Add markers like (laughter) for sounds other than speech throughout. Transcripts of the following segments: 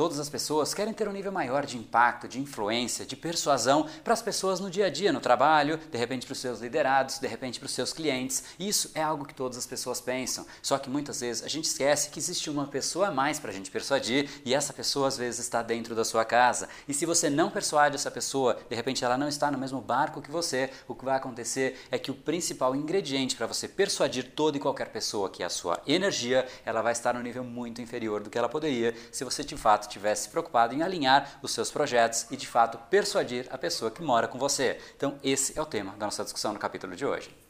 Todas as pessoas querem ter um nível maior de impacto, de influência, de persuasão para as pessoas no dia a dia, no trabalho, de repente para os seus liderados, de repente para os seus clientes. Isso é algo que todas as pessoas pensam. Só que muitas vezes a gente esquece que existe uma pessoa a mais para a gente persuadir e essa pessoa às vezes está dentro da sua casa. E se você não persuade essa pessoa, de repente ela não está no mesmo barco que você, o que vai acontecer é que o principal ingrediente para você persuadir toda e qualquer pessoa, que é a sua energia, ela vai estar no nível muito inferior do que ela poderia se você de fato tivesse preocupado em alinhar os seus projetos e de fato persuadir a pessoa que mora com você. Então, esse é o tema da nossa discussão no capítulo de hoje.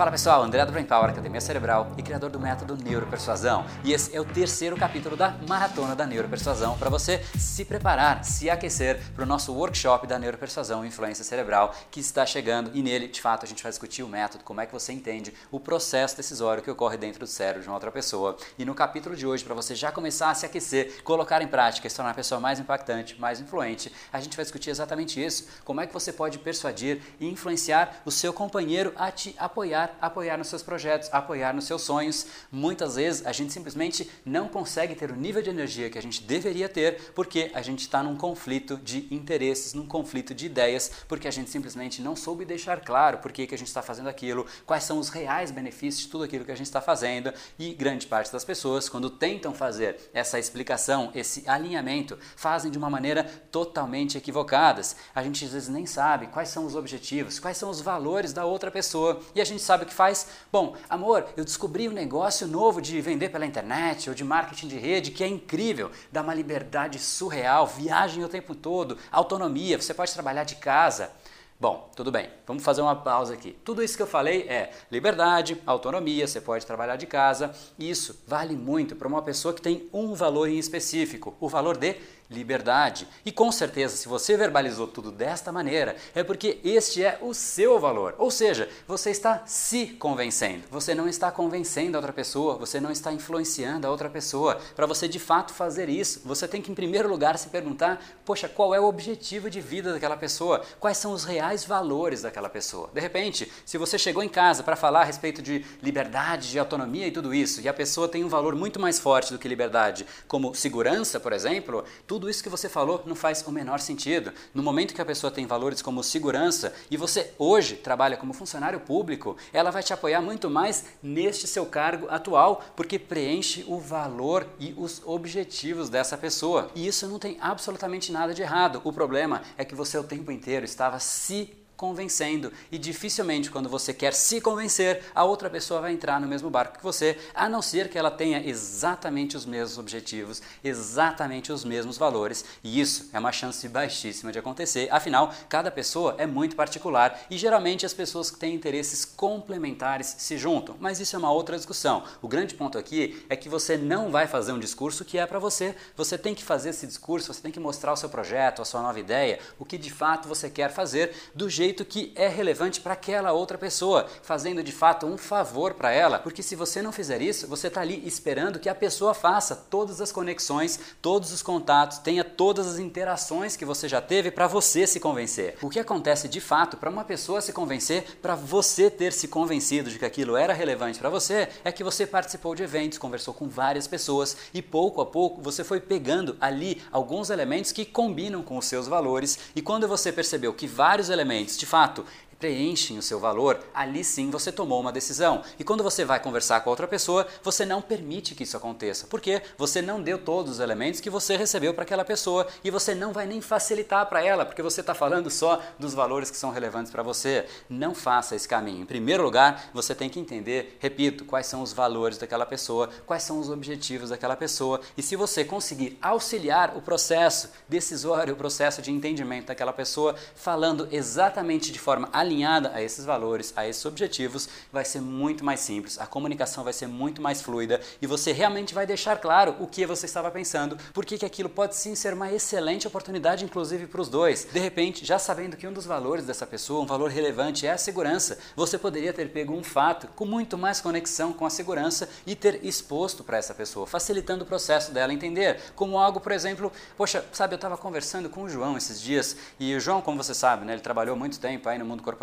Fala pessoal, André do Brain Power, Academia Cerebral e criador do método Neuropersuasão. E esse é o terceiro capítulo da Maratona da Neuropersuasão para você se preparar, se aquecer para o nosso workshop da Neuropersuasão e Influência Cerebral que está chegando e nele, de fato, a gente vai discutir o método, como é que você entende o processo decisório que ocorre dentro do cérebro de uma outra pessoa. E no capítulo de hoje, para você já começar a se aquecer, colocar em prática e se tornar a pessoa mais impactante, mais influente, a gente vai discutir exatamente isso, como é que você pode persuadir e influenciar o seu companheiro a te apoiar apoiar nos seus projetos, apoiar nos seus sonhos. Muitas vezes a gente simplesmente não consegue ter o nível de energia que a gente deveria ter porque a gente está num conflito de interesses, num conflito de ideias, porque a gente simplesmente não soube deixar claro por que, que a gente está fazendo aquilo, quais são os reais benefícios de tudo aquilo que a gente está fazendo. E grande parte das pessoas, quando tentam fazer essa explicação, esse alinhamento, fazem de uma maneira totalmente equivocadas. A gente às vezes nem sabe quais são os objetivos, quais são os valores da outra pessoa e a gente sabe sabe o que faz? Bom, amor, eu descobri um negócio novo de vender pela internet ou de marketing de rede que é incrível, dá uma liberdade surreal, viagem o tempo todo, autonomia, você pode trabalhar de casa. Bom, tudo bem, vamos fazer uma pausa aqui. Tudo isso que eu falei é liberdade, autonomia, você pode trabalhar de casa. Isso vale muito para uma pessoa que tem um valor em específico, o valor de liberdade. E com certeza, se você verbalizou tudo desta maneira, é porque este é o seu valor. Ou seja, você está se convencendo. Você não está convencendo a outra pessoa, você não está influenciando a outra pessoa. Para você de fato fazer isso, você tem que em primeiro lugar se perguntar: poxa, qual é o objetivo de vida daquela pessoa? Quais são os reais valores daquela pessoa? De repente, se você chegou em casa para falar a respeito de liberdade, de autonomia e tudo isso, e a pessoa tem um valor muito mais forte do que liberdade, como segurança, por exemplo, tudo tudo isso que você falou não faz o menor sentido. No momento que a pessoa tem valores como segurança e você hoje trabalha como funcionário público, ela vai te apoiar muito mais neste seu cargo atual, porque preenche o valor e os objetivos dessa pessoa. E isso não tem absolutamente nada de errado. O problema é que você o tempo inteiro estava se convencendo. E dificilmente, quando você quer se convencer, a outra pessoa vai entrar no mesmo barco que você, a não ser que ela tenha exatamente os mesmos objetivos, exatamente os mesmos valores. E isso é uma chance baixíssima de acontecer. Afinal, cada pessoa é muito particular e geralmente as pessoas que têm interesses complementares se juntam. Mas isso é uma outra discussão. O grande ponto aqui é que você não vai fazer um discurso que é para você. Você tem que fazer esse discurso, você tem que mostrar o seu projeto, a sua nova ideia, o que de fato você quer fazer do jeito jeito que é relevante para aquela outra pessoa, fazendo de fato um favor para ela, porque se você não fizer isso, você está ali esperando que a pessoa faça todas as conexões, todos os contatos, tenha todas as interações que você já teve para você se convencer. O que acontece de fato para uma pessoa se convencer, para você ter se convencido de que aquilo era relevante para você, é que você participou de eventos, conversou com várias pessoas e pouco a pouco você foi pegando ali alguns elementos que combinam com os seus valores e quando você percebeu que vários elementos de fato preenchem o seu valor, ali sim você tomou uma decisão. E quando você vai conversar com outra pessoa, você não permite que isso aconteça, porque você não deu todos os elementos que você recebeu para aquela pessoa e você não vai nem facilitar para ela, porque você está falando só dos valores que são relevantes para você. Não faça esse caminho. Em primeiro lugar, você tem que entender, repito, quais são os valores daquela pessoa, quais são os objetivos daquela pessoa, e se você conseguir auxiliar o processo decisório, o processo de entendimento daquela pessoa, falando exatamente de forma alinhada, alinhada a esses valores, a esses objetivos, vai ser muito mais simples, a comunicação vai ser muito mais fluida e você realmente vai deixar claro o que você estava pensando, porque que aquilo pode sim ser uma excelente oportunidade, inclusive para os dois. De repente, já sabendo que um dos valores dessa pessoa, um valor relevante, é a segurança, você poderia ter pego um fato com muito mais conexão com a segurança e ter exposto para essa pessoa, facilitando o processo dela entender, como algo, por exemplo, poxa, sabe, eu estava conversando com o João esses dias e o João, como você sabe, né, ele trabalhou muito tempo aí no mundo corporativo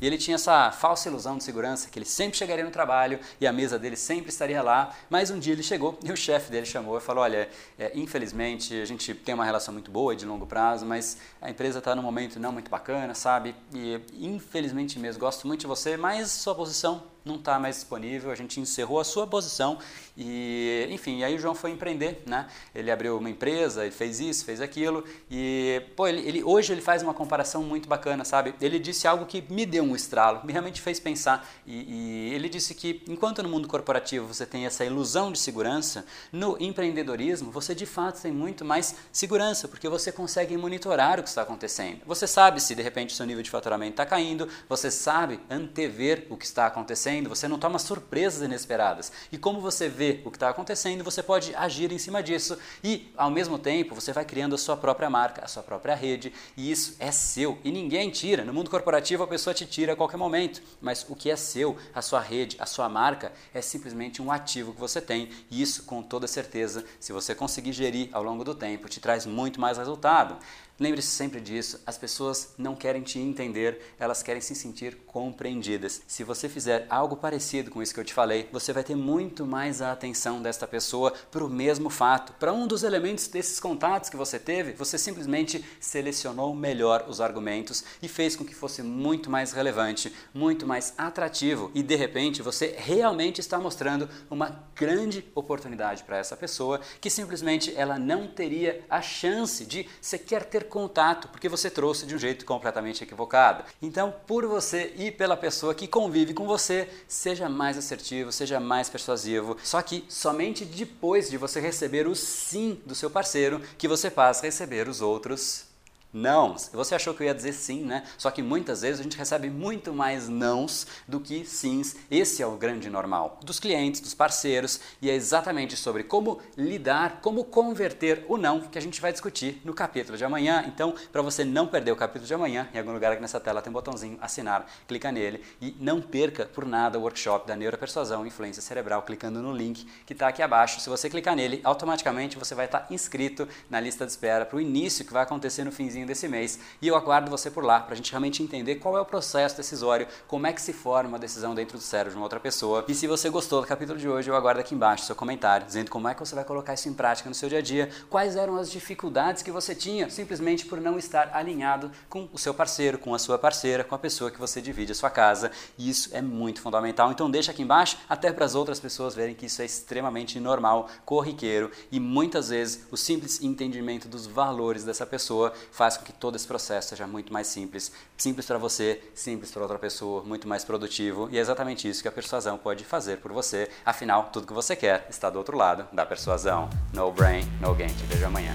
e ele tinha essa falsa ilusão de segurança que ele sempre chegaria no trabalho e a mesa dele sempre estaria lá, mas um dia ele chegou (laughs) e o chefe dele chamou e falou, olha, é, infelizmente a gente tem uma relação muito boa de longo prazo, mas a empresa está num momento não muito bacana, sabe, e infelizmente mesmo, gosto muito de você, mas sua posição não está mais disponível, a gente encerrou a sua posição e, enfim, aí o João foi empreender, né? Ele abriu uma empresa, ele fez isso, fez aquilo e, pô, ele, ele, hoje ele faz uma comparação muito bacana, sabe? Ele disse algo que me deu um estralo, me realmente fez pensar e, e ele disse que enquanto no mundo corporativo você tem essa ilusão de segurança, no empreendedorismo você de fato tem muito mais segurança, porque você consegue monitorar o que está acontecendo. Você sabe se de repente seu nível de faturamento está caindo, você sabe antever o que está acontecendo acontecendo, você não toma surpresas inesperadas. E como você vê o que está acontecendo, você pode agir em cima disso e, ao mesmo tempo, você vai criando a sua própria marca, a sua própria rede, e isso é seu e ninguém tira. No mundo corporativo, a pessoa te tira a qualquer momento, mas o que é seu, a sua rede, a sua marca, é simplesmente um ativo que você tem, e isso, com toda certeza, se você conseguir gerir ao longo do tempo, te traz muito mais resultado. Lembre-se sempre disso, as pessoas não querem te entender, elas querem se sentir compreendidas. Se você fizer algo parecido com isso que eu te falei, você vai ter muito mais a atenção desta pessoa para o mesmo fato. Para um dos elementos desses contatos que você teve, você simplesmente selecionou melhor os argumentos e fez com que fosse muito mais relevante, muito mais atrativo e de repente você realmente está mostrando uma grande oportunidade para essa pessoa que simplesmente ela não teria a chance de sequer ter contato, porque você trouxe de um jeito completamente equivocado. Então, por você e pela pessoa que convive com você, seja mais assertivo, seja mais persuasivo. Só que somente depois de você receber o sim do seu parceiro que você passa a receber os outros não. Você achou que eu ia dizer sim, né? Só que muitas vezes a gente recebe muito mais nãos do que sims. Esse é o grande normal dos clientes, dos parceiros, e é exatamente sobre como lidar, como converter o não que a gente vai discutir no capítulo de amanhã. Então, para você não perder o capítulo de amanhã, em algum lugar aqui nessa tela tem um botãozinho assinar, clica nele e não perca por nada o workshop da neuropersuasão influência cerebral clicando no link que está aqui abaixo. Se você clicar nele, automaticamente você vai estar tá inscrito na lista de espera para o início que vai acontecer no finzinho finzinho desse mês e eu aguardo você por lá para a gente realmente entender qual é o processo decisório, como é que se forma uma decisão dentro do cérebro de uma outra pessoa. E se você gostou do capítulo de hoje, eu aguardo aqui embaixo seu comentário dizendo como é que você vai colocar isso em prática no seu dia a dia, quais eram as dificuldades que você tinha simplesmente por não estar alinhado com o seu parceiro, com a sua parceira, com a pessoa que você divide a sua casa. E isso é muito fundamental. Então deixa aqui embaixo até para as outras pessoas verem que isso é extremamente normal, corriqueiro e muitas vezes o simples entendimento dos valores dessa pessoa faz faz com que todo esse processo seja muito mais simples. Simples para você, simples para outra pessoa, muito mais produtivo. E é exatamente isso que a persuasão pode fazer por você. Afinal, tudo que você quer está do outro lado da persuasão. No brain, no gain. Te vejo amanhã.